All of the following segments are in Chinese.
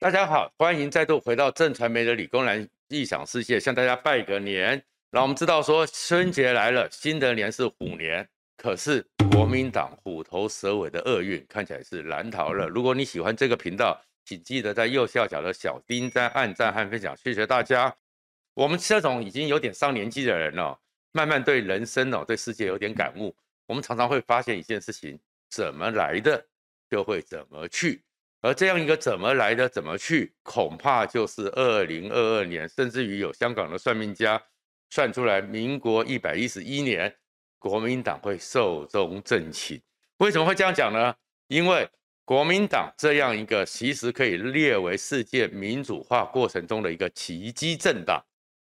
大家好，欢迎再度回到正传媒的理工男异想世界，向大家拜个年。那我们知道说春节来了，新的年是虎年，可是国民党虎头蛇尾的厄运看起来是难逃了。如果你喜欢这个频道，请记得在右下角的小叮当按赞和分享，谢谢大家。我们这种已经有点上年纪的人了，慢慢对人生哦，对世界有点感悟。我们常常会发现一件事情：怎么来的就会怎么去。而这样一个怎么来的怎么去，恐怕就是二零二二年，甚至于有香港的算命家算出来，民国一百一十一年，国民党会寿终正寝。为什么会这样讲呢？因为国民党这样一个其实可以列为世界民主化过程中的一个奇迹政党，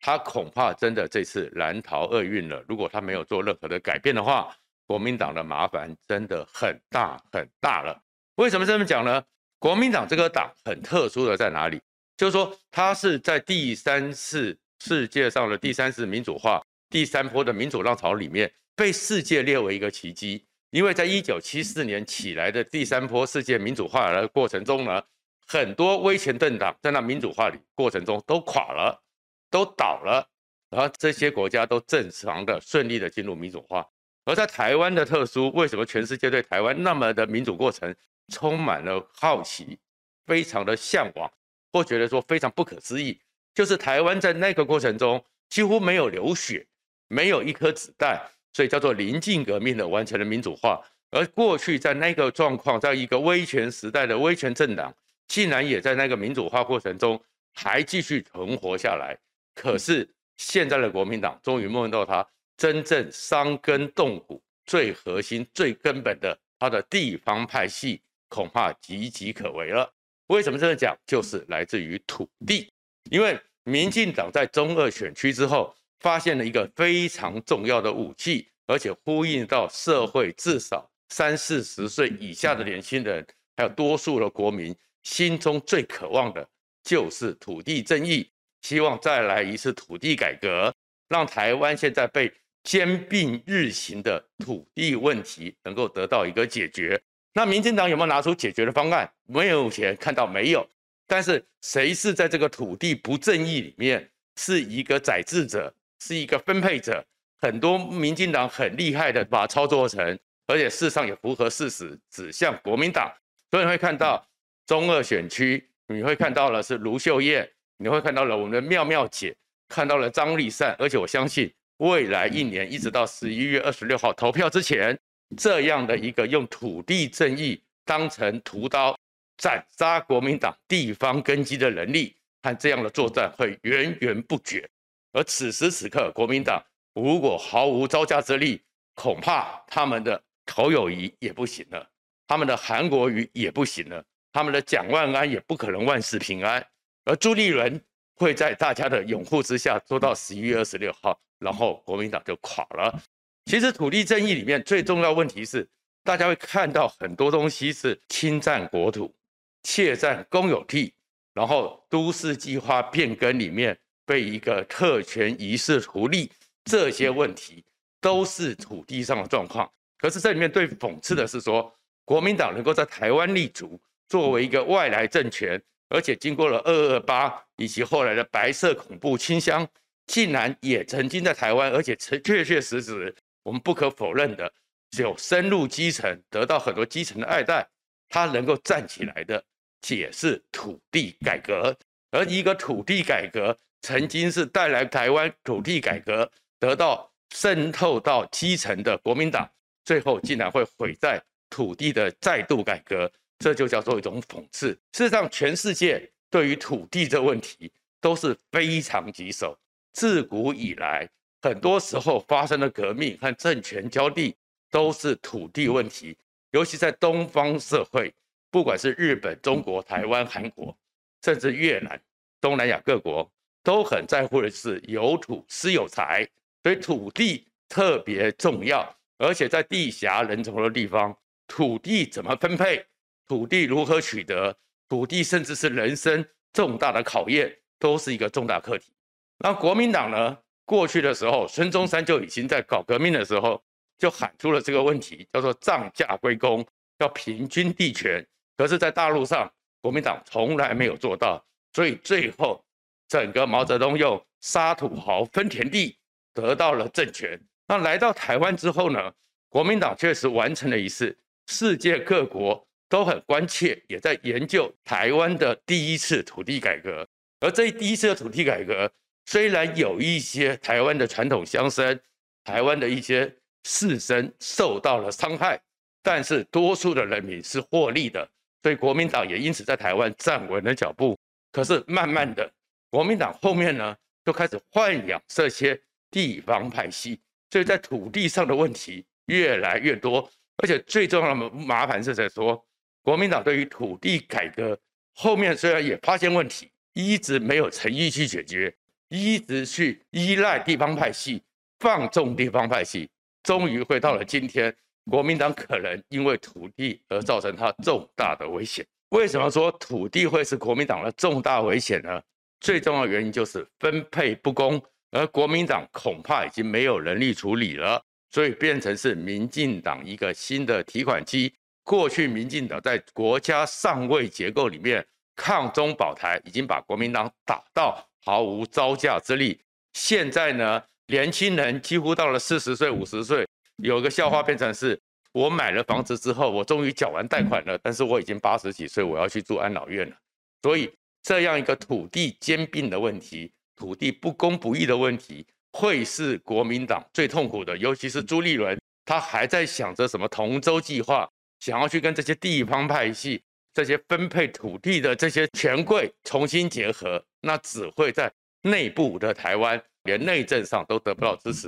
他恐怕真的这次难逃厄运了。如果他没有做任何的改变的话，国民党的麻烦真的很大很大了。为什么这么讲呢？国民党这个党很特殊的在哪里？就是说，它是在第三次世界上的第三次民主化、第三波的民主浪潮里面，被世界列为一个奇迹。因为在一九七四年起来的第三波世界民主化的过程中呢，很多威权政党在那民主化里过程中都垮了，都倒了，然后这些国家都正常的顺利的进入民主化。而在台湾的特殊，为什么全世界对台湾那么的民主过程？充满了好奇，非常的向往，或觉得说非常不可思议，就是台湾在那个过程中几乎没有流血，没有一颗子弹，所以叫做临近革命的完成了民主化。而过去在那个状况，在一个威权时代的威权政党，竟然也在那个民主化过程中还继续存活下来。可是现在的国民党终于梦到他真正伤根动骨、最核心、最根本的他的地方派系。恐怕岌岌可危了。为什么这么讲？就是来自于土地。因为民进党在中二选区之后，发现了一个非常重要的武器，而且呼应到社会至少三四十岁以下的年轻人，还有多数的国民心中最渴望的，就是土地正义。希望再来一次土地改革，让台湾现在被兼并日行的土地问题能够得到一个解决。那民进党有没有拿出解决的方案？没有，钱看到没有。但是谁是在这个土地不正义里面是一个宰制者，是一个分配者？很多民进党很厉害的把它操作成，而且事实上也符合事实，指向国民党。所以你会看到中二选区，你会看到了是卢秀燕，你会看到了我们的妙妙姐，看到了张丽善，而且我相信未来一年一直到十一月二十六号投票之前。这样的一个用土地正义当成屠刀斩杀国民党地方根基的能力，和这样的作战会源源不绝。而此时此刻，国民党如果毫无招架之力，恐怕他们的侯友谊也不行了，他们的韩国瑜也不行了，他们的蒋万安也不可能万事平安。而朱立伦会在大家的拥护之下做到十一月二十六号，然后国民党就垮了。其实土地正义里面最重要问题是，大家会看到很多东西是侵占国土、窃占公有地，然后都市计划变更里面被一个特权遗世图利，这些问题都是土地上的状况。可是这里面最讽刺的是说，国民党能够在台湾立足，作为一个外来政权，而且经过了二二八以及后来的白色恐怖清乡，竟然也曾经在台湾，而且确确实实。我们不可否认的，只有深入基层，得到很多基层的爱戴，他能够站起来的，解释土地改革。而一个土地改革，曾经是带来台湾土地改革，得到渗透到基层的国民党，最后竟然会毁在土地的再度改革，这就叫做一种讽刺。事实上，全世界对于土地这问题都是非常棘手，自古以来。很多时候发生的革命和政权交替都是土地问题，尤其在东方社会，不管是日本、中国、台湾、韩国，甚至越南、东南亚各国，都很在乎的是有土私有财，所以土地特别重要。而且在地狭人稠的地方，土地怎么分配，土地如何取得，土地甚至是人生重大的考验，都是一个重大课题。那国民党呢？过去的时候，孙中山就已经在搞革命的时候就喊出了这个问题，叫做“涨价归公”，要平均地权。可是，在大陆上，国民党从来没有做到，所以最后整个毛泽东用杀土豪分田地得到了政权。那来到台湾之后呢，国民党确实完成了一次世界各国都很关切，也在研究台湾的第一次土地改革。而这第一次的土地改革，虽然有一些台湾的传统乡绅、台湾的一些士绅受到了伤害，但是多数的人民是获利的，所以国民党也因此在台湾站稳了脚步。可是慢慢的，国民党后面呢，就开始豢养这些地方派系，所以在土地上的问题越来越多，而且最重要的麻烦是在说，国民党对于土地改革后面虽然也发现问题，一直没有诚意去解决。一直去依赖地方派系，放纵地方派系，终于会到了今天，国民党可能因为土地而造成它重大的危险。为什么说土地会是国民党的重大危险呢？最重要的原因就是分配不公，而国民党恐怕已经没有能力处理了，所以变成是民进党一个新的提款机。过去民进党在国家上位结构里面抗中保台，已经把国民党打到。毫无招架之力。现在呢，年轻人几乎到了四十岁、五十岁，有个笑话变成是：我买了房子之后，我终于缴完贷款了，但是我已经八十几岁，我要去住安老院了。所以，这样一个土地兼并的问题、土地不公不义的问题，会是国民党最痛苦的。尤其是朱立伦，他还在想着什么同舟计划，想要去跟这些地方派系。这些分配土地的这些权贵重新结合，那只会在内部的台湾，连内政上都得不到支持。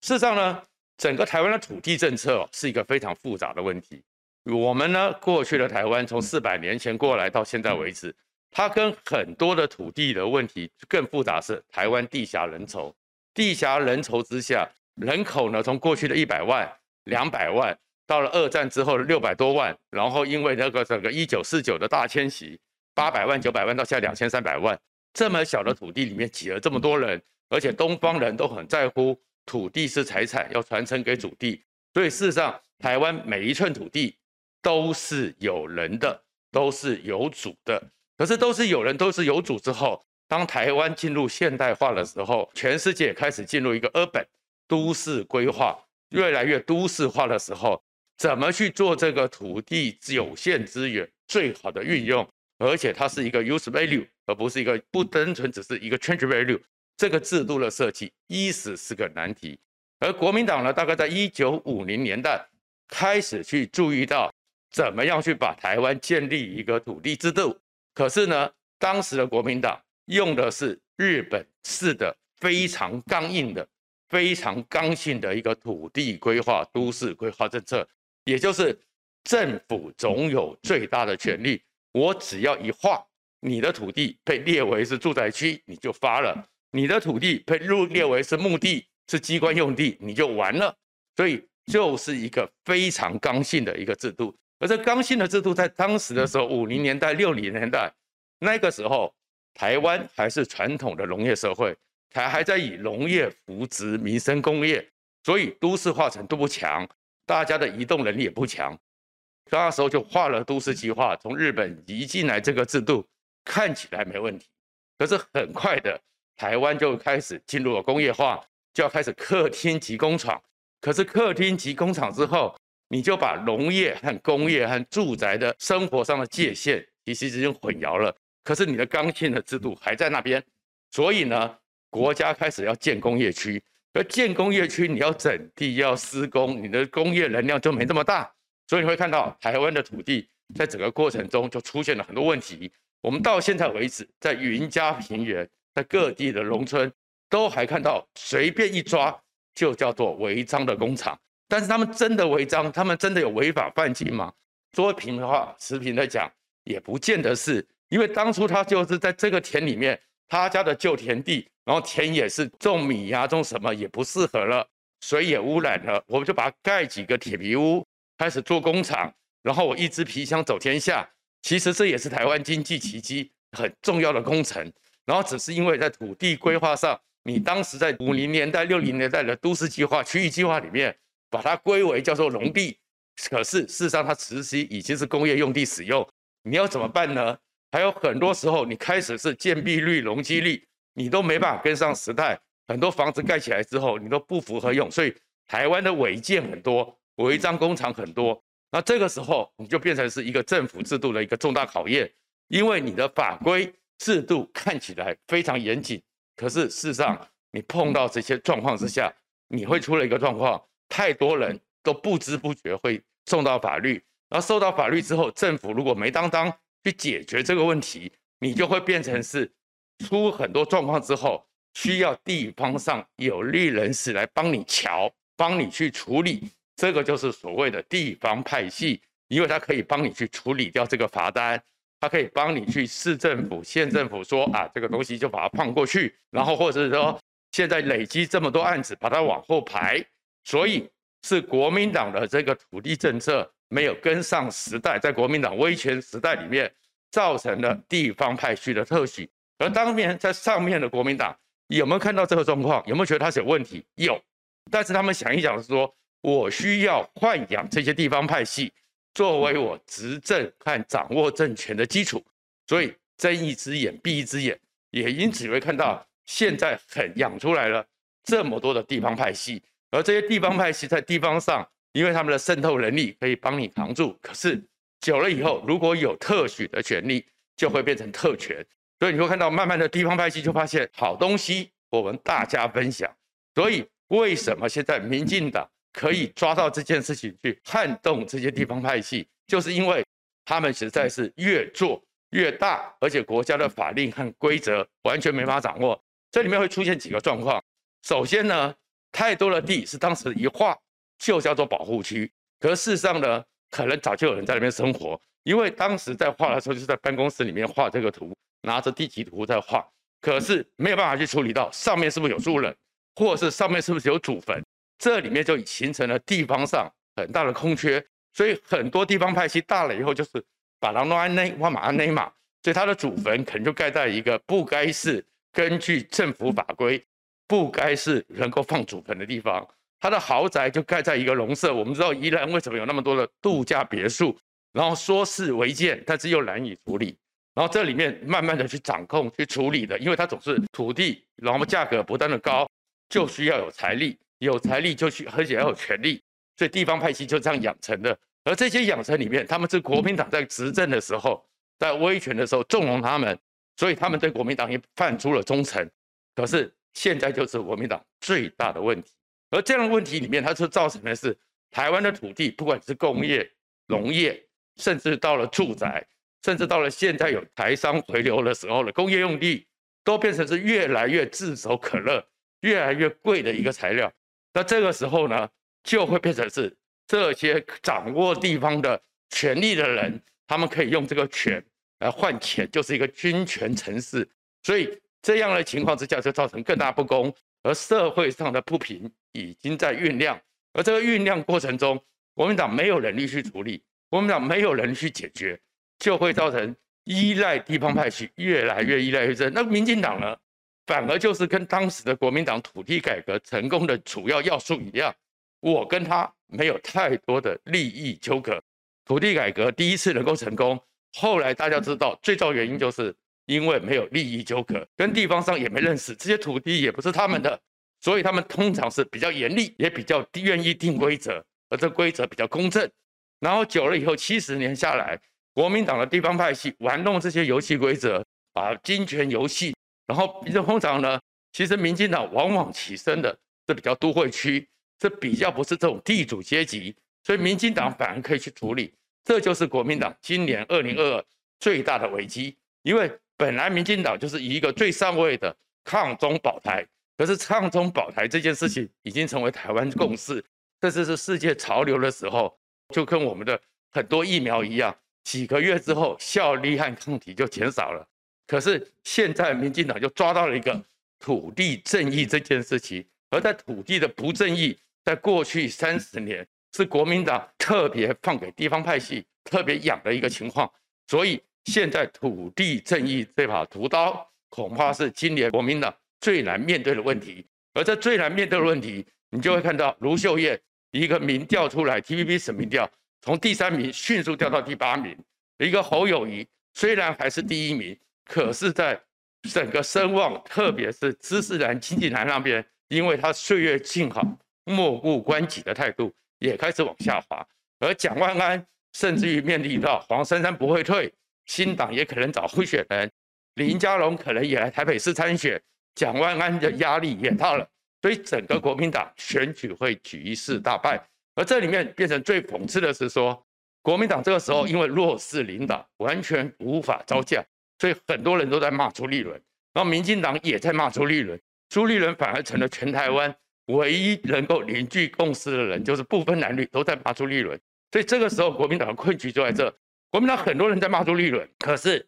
事实上呢，整个台湾的土地政策，是一个非常复杂的问题。我们呢，过去的台湾从四百年前过来到现在为止，它跟很多的土地的问题更复杂，是台湾地狭人稠，地狭人稠之下，人口呢，从过去的一百万、两百万。到了二战之后六百多万，然后因为那个整个一九四九的大迁徙，八百万、九百万到现在两千三百万，这么小的土地里面挤了这么多人，而且东方人都很在乎土地是财产，要传承给祖地，所以事实上，台湾每一寸土地都是有人的，都是有主的。可是都是有人，都是有主之后，当台湾进入现代化的时候，全世界开始进入一个 urban 都市规划，越来越都市化的时候。怎么去做这个土地有限资源最好的运用？而且它是一个 use value，而不是一个不单纯只是一个 change value。这个制度的设计，一直是个难题。而国民党呢，大概在一九五零年代开始去注意到怎么样去把台湾建立一个土地制度。可是呢，当时的国民党用的是日本式的非常刚硬的、非常刚性的一个土地规划、都市规划政策。也就是政府总有最大的权力，我只要一划，你的土地被列为是住宅区，你就发了；你的土地被入列为是墓地，是机关用地，你就完了。所以就是一个非常刚性的一个制度。而这刚性的制度在当时的时候，五零年代、六零年代那个时候，台湾还是传统的农业社会，还还在以农业扶植民生工业，所以都市化程度不强。大家的移动能力也不强，那时候就画了都市计划，从日本移进来这个制度，看起来没问题。可是很快的，台湾就开始进入了工业化，就要开始客厅及工厂。可是客厅及工厂之后，你就把农业和工业和住宅的生活上的界限其实已经混淆了。可是你的刚性的制度还在那边，所以呢，国家开始要建工业区。而建工业区，你要整地，要施工，你的工业能量就没这么大，所以你会看到台湾的土地在整个过程中就出现了很多问题。我们到现在为止，在云嘉平原，在各地的农村，都还看到随便一抓就叫做违章的工厂。但是他们真的违章，他们真的有违法犯禁吗？说平的话，持平的讲，也不见得是，因为当初他就是在这个田里面，他家的旧田地。然后田也是种米呀，种什么也不适合了，水也污染了，我们就把它盖几个铁皮屋，开始做工厂，然后我一支皮箱走天下。其实这也是台湾经济奇迹很重要的工程。然后只是因为在土地规划上，你当时在五零年代、六零年代的都市计划、区域计划里面，把它归为叫做农地，可是事实上它实际已经是工业用地使用。你要怎么办呢？还有很多时候你开始是建蔽率、容积率，你都没办法跟上时代。很多房子盖起来之后，你都不符合用，所以台湾的违建很多，违章工厂很多。那这个时候你就变成是一个政府制度的一个重大考验，因为你的法规制度看起来非常严谨，可是事实上你碰到这些状况之下，你会出了一个状况，太多人都不知不觉会受到法律。然后受到法律之后，政府如果没当当去解决这个问题，你就会变成是出很多状况之后，需要地方上有利人士来帮你瞧，帮你去处理。这个就是所谓的地方派系，因为他可以帮你去处理掉这个罚单，他可以帮你去市政府、县政府说啊，这个东西就把它放过去，然后或者是说现在累积这么多案子，把它往后排，所以是国民党的这个土地政策。没有跟上时代，在国民党威权时代里面，造成了地方派系的特许。而当面在上面的国民党有没有看到这个状况？有没有觉得他是有问题？有，但是他们想一想，说我需要豢养这些地方派系，作为我执政和掌握政权的基础。所以睁一只眼闭一只眼，也因此会看到现在很养出来了这么多的地方派系，而这些地方派系在地方上。因为他们的渗透能力可以帮你扛住，可是久了以后，如果有特许的权利，就会变成特权。所以你会看到，慢慢的地方派系就发现好东西，我们大家分享。所以为什么现在民进党可以抓到这件事情去撼动这些地方派系，就是因为他们实在是越做越大，而且国家的法令和规则完全没法掌握。这里面会出现几个状况。首先呢，太多的地是当时一划。就叫做保护区，可事实上呢，可能早就有人在那边生活，因为当时在画的时候，就是在办公室里面画这个图，拿着地籍图在画，可是没有办法去处理到上面是不是有住人，或者是上面是不是有祖坟，这里面就形成了地方上很大的空缺，所以很多地方派系大了以后，就是把它弄安内，挖马安内嘛，所以他的祖坟可能就盖在一个不该是根据政府法规，不该是能够放祖坟的地方。他的豪宅就盖在一个农舍，我们知道宜兰为什么有那么多的度假别墅，然后说是违建，但是又难以处理，然后这里面慢慢的去掌控、去处理的，因为它总是土地，然后价格不断的高，就需要有财力，有财力就需而且要有权力，所以地方派系就这样养成的。而这些养成里面，他们是国民党在执政的时候，在威权的时候纵容他们，所以他们对国民党也犯出了忠诚。可是现在就是国民党最大的问题。而这样的问题里面，它就造成的是台湾的土地，不管是工业、农业，甚至到了住宅，甚至到了现在有台商回流的时候了工业用地，都变成是越来越炙手可热、越来越贵的一个材料。那这个时候呢，就会变成是这些掌握地方的权力的人，他们可以用这个权来换钱，就是一个军权城市。所以这样的情况之下，就造成更大不公。而社会上的不平已经在酝酿，而这个酝酿过程中，国民党没有能力去处理，国民党没有人去解决，就会造成依赖地方派系越来越依赖越深。那民进党呢，反而就是跟当时的国民党土地改革成功的主要要素一样，我跟他没有太多的利益纠葛。土地改革第一次能够成功，后来大家知道最重要原因就是。因为没有利益纠葛，跟地方上也没认识，这些土地也不是他们的，所以他们通常是比较严厉，也比较愿意定规则，而这规则比较公正。然后久了以后，七十年下来，国民党的地方派系玩弄这些游戏规则啊，金权游戏。然后通常呢，其实民进党往往起身的是比较都会区，这比较不是这种地主阶级，所以民进党反而可以去处理。这就是国民党今年二零二二最大的危机，因为。本来民进党就是一个最上位的抗中保台，可是抗中保台这件事情已经成为台湾共识，这次是世界潮流的时候，就跟我们的很多疫苗一样，几个月之后效力和抗体就减少了。可是现在民进党就抓到了一个土地正义这件事情，而在土地的不正义，在过去三十年是国民党特别放给地方派系特别养的一个情况，所以。现在土地正义这把屠刀，恐怕是今年国民党最难面对的问题。而这最难面对的问题，你就会看到卢秀燕一个民调出来，TVB 审民调从第三名迅速掉到第八名；一个侯友谊虽然还是第一名，可是在整个声望，特别是知识蓝、经济蓝那边，因为他岁月静好、漠不关己的态度，也开始往下滑。而蒋万安甚至于面临到黄珊珊不会退，新党也可能找候选人，林佳龙可能也来台北市参选，蒋万安的压力也大了，所以整个国民党选举会局势大败。而这里面变成最讽刺的是说，国民党这个时候因为弱势领导，完全无法招架。所以很多人都在骂朱立伦，然后民进党也在骂朱立伦，朱立伦反而成了全台湾唯一能够凝聚共识的人，就是不分男女都在骂朱立伦。所以这个时候国民党的困局就在这，国民党很多人在骂朱立伦，可是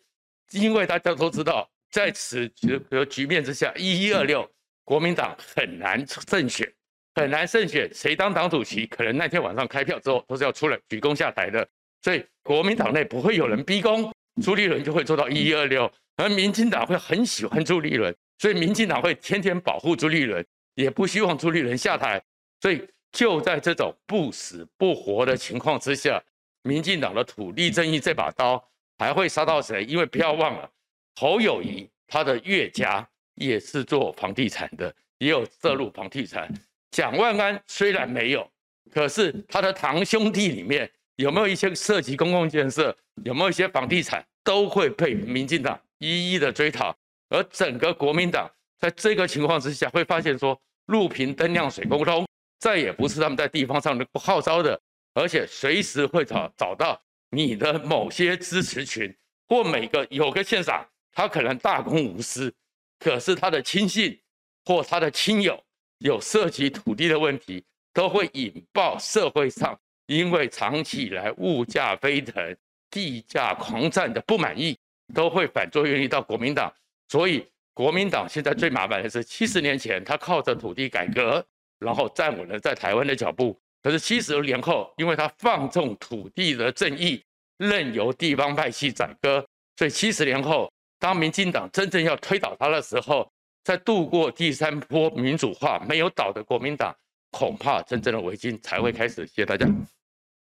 因为大家都知道，在此局局面之下，一一二六，国民党很难胜选，很难胜选，谁当党主席，可能那天晚上开票之后都是要出来鞠躬下台的，所以国民党内不会有人逼宫。朱立伦就会做到一一二六，而民进党会很喜欢朱立伦，所以民进党会天天保护朱立伦，也不希望朱立伦下台。所以就在这种不死不活的情况之下，民进党的土地正义这把刀还会杀到谁？因为不要忘了，侯友宜他的岳家也是做房地产的，也有涉入房地产。蒋万安虽然没有，可是他的堂兄弟里面。有没有一些涉及公共建设？有没有一些房地产都会被民进党一一的追讨？而整个国民党在这个情况之下，会发现说，路平灯亮水沟通，再也不是他们在地方上的不号召的，而且随时会找找到你的某些支持群，或每个有个县长，他可能大公无私，可是他的亲信或他的亲友有涉及土地的问题，都会引爆社会上。因为长期以来物价飞腾、地价狂战的不满意，都会反作用力到国民党。所以国民党现在最麻烦的是，七十年前他靠着土地改革，然后站稳了在台湾的脚步。可是七十年后，因为他放纵土地的正义，任由地方派系宰割，所以七十年后，当民进党真正要推倒他的时候，在度过第三波民主化没有倒的国民党。恐怕真正的危机才会开始。谢谢大家。